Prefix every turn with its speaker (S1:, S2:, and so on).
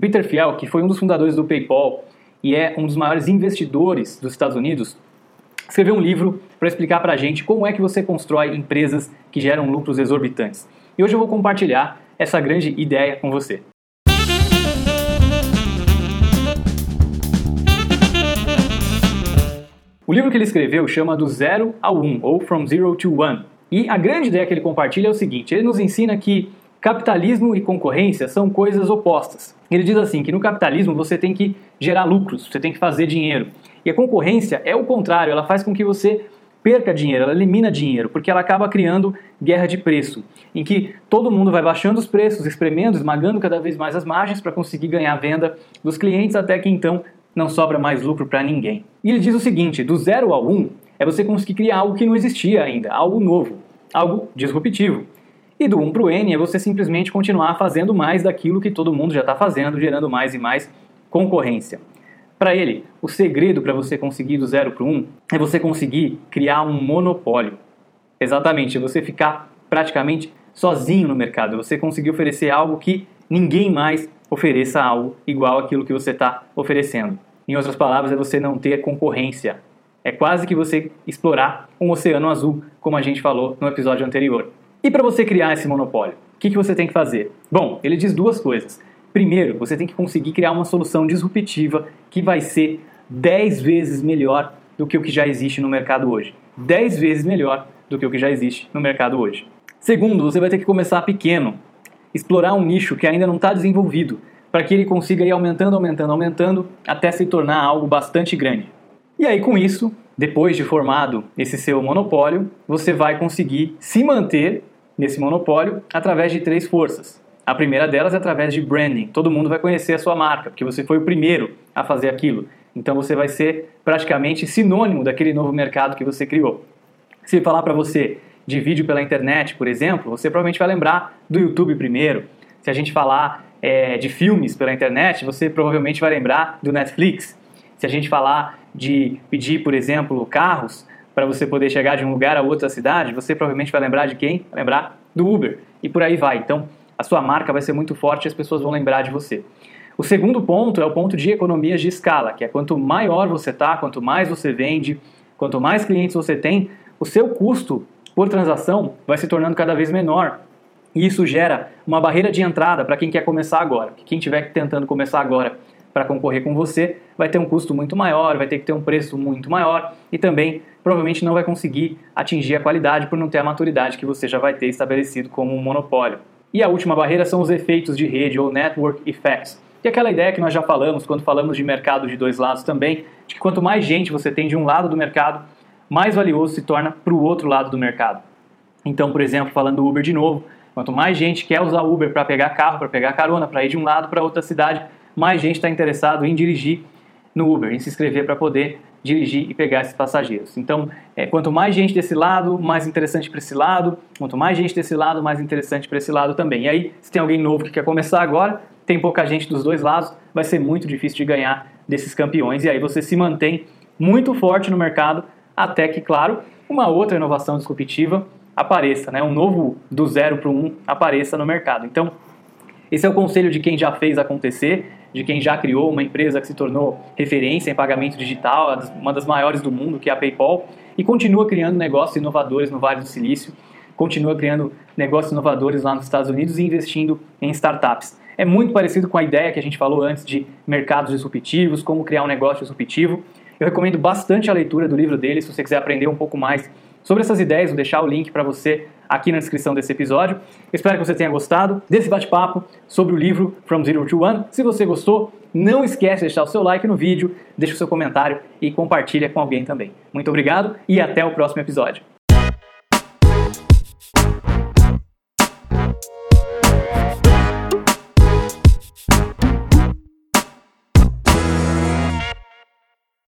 S1: Peter Thiel, que foi um dos fundadores do PayPal e é um dos maiores investidores dos Estados Unidos, escreveu um livro para explicar para a gente como é que você constrói empresas que geram lucros exorbitantes. E hoje eu vou compartilhar essa grande ideia com você. O livro que ele escreveu chama Do Zero ao Um, ou From Zero to One. E a grande ideia que ele compartilha é o seguinte: ele nos ensina que capitalismo e concorrência são coisas opostas. Ele diz assim que no capitalismo você tem que gerar lucros, você tem que fazer dinheiro. E a concorrência é o contrário, ela faz com que você perca dinheiro, ela elimina dinheiro, porque ela acaba criando guerra de preço, em que todo mundo vai baixando os preços, espremendo, esmagando cada vez mais as margens para conseguir ganhar a venda dos clientes, até que então não sobra mais lucro para ninguém. E ele diz o seguinte: do zero ao um é você conseguir criar algo que não existia ainda, algo novo, algo disruptivo. E do 1 para o N é você simplesmente continuar fazendo mais daquilo que todo mundo já está fazendo, gerando mais e mais concorrência. Para ele, o segredo para você conseguir do 0 para o 1 é você conseguir criar um monopólio. Exatamente, você ficar praticamente sozinho no mercado, você conseguir oferecer algo que ninguém mais ofereça algo igual aquilo que você está oferecendo. Em outras palavras, é você não ter concorrência. É quase que você explorar um oceano azul, como a gente falou no episódio anterior. E para você criar esse monopólio, o que, que você tem que fazer? Bom, ele diz duas coisas. Primeiro, você tem que conseguir criar uma solução disruptiva que vai ser 10 vezes melhor do que o que já existe no mercado hoje. 10 vezes melhor do que o que já existe no mercado hoje. Segundo, você vai ter que começar pequeno explorar um nicho que ainda não está desenvolvido, para que ele consiga ir aumentando, aumentando, aumentando, até se tornar algo bastante grande. E aí, com isso, depois de formado esse seu monopólio, você vai conseguir se manter nesse monopólio através de três forças. A primeira delas é através de branding. Todo mundo vai conhecer a sua marca, porque você foi o primeiro a fazer aquilo. Então você vai ser praticamente sinônimo daquele novo mercado que você criou. Se falar para você de vídeo pela internet, por exemplo, você provavelmente vai lembrar do YouTube primeiro. Se a gente falar é, de filmes pela internet, você provavelmente vai lembrar do Netflix. Se a gente falar de pedir, por exemplo, carros para você poder chegar de um lugar a outra cidade, você provavelmente vai lembrar de quem? Vai lembrar do Uber. E por aí vai. Então, a sua marca vai ser muito forte e as pessoas vão lembrar de você. O segundo ponto é o ponto de economias de escala, que é quanto maior você está, quanto mais você vende, quanto mais clientes você tem, o seu custo por transação vai se tornando cada vez menor. E isso gera uma barreira de entrada para quem quer começar agora. Quem estiver tentando começar agora para concorrer com você vai ter um custo muito maior, vai ter que ter um preço muito maior e também provavelmente não vai conseguir atingir a qualidade por não ter a maturidade que você já vai ter estabelecido como um monopólio. E a última barreira são os efeitos de rede ou network effects. É aquela ideia que nós já falamos quando falamos de mercado de dois lados também, de que quanto mais gente você tem de um lado do mercado, mais valioso se torna para o outro lado do mercado. Então, por exemplo, falando do Uber de novo, quanto mais gente quer usar Uber para pegar carro, para pegar carona, para ir de um lado para outra cidade, mais gente está interessado em dirigir no Uber, em se inscrever para poder dirigir e pegar esses passageiros. Então, é, quanto mais gente desse lado, mais interessante para esse lado. Quanto mais gente desse lado, mais interessante para esse lado também. E aí, se tem alguém novo que quer começar agora, tem pouca gente dos dois lados, vai ser muito difícil de ganhar desses campeões. E aí você se mantém muito forte no mercado até que, claro, uma outra inovação disruptiva apareça, né? um novo do zero para um apareça no mercado. Então, esse é o conselho de quem já fez acontecer, de quem já criou uma empresa que se tornou referência em pagamento digital, uma das maiores do mundo, que é a PayPal, e continua criando negócios inovadores no Vale do Silício, continua criando negócios inovadores lá nos Estados Unidos e investindo em startups. É muito parecido com a ideia que a gente falou antes de mercados disruptivos, como criar um negócio disruptivo. Eu recomendo bastante a leitura do livro dele, se você quiser aprender um pouco mais sobre essas ideias, vou deixar o link para você aqui na descrição desse episódio. Espero que você tenha gostado desse bate-papo sobre o livro From Zero to One. Se você gostou, não esquece de deixar o seu like no vídeo, deixa o seu comentário e compartilha com alguém também. Muito obrigado e até o próximo episódio.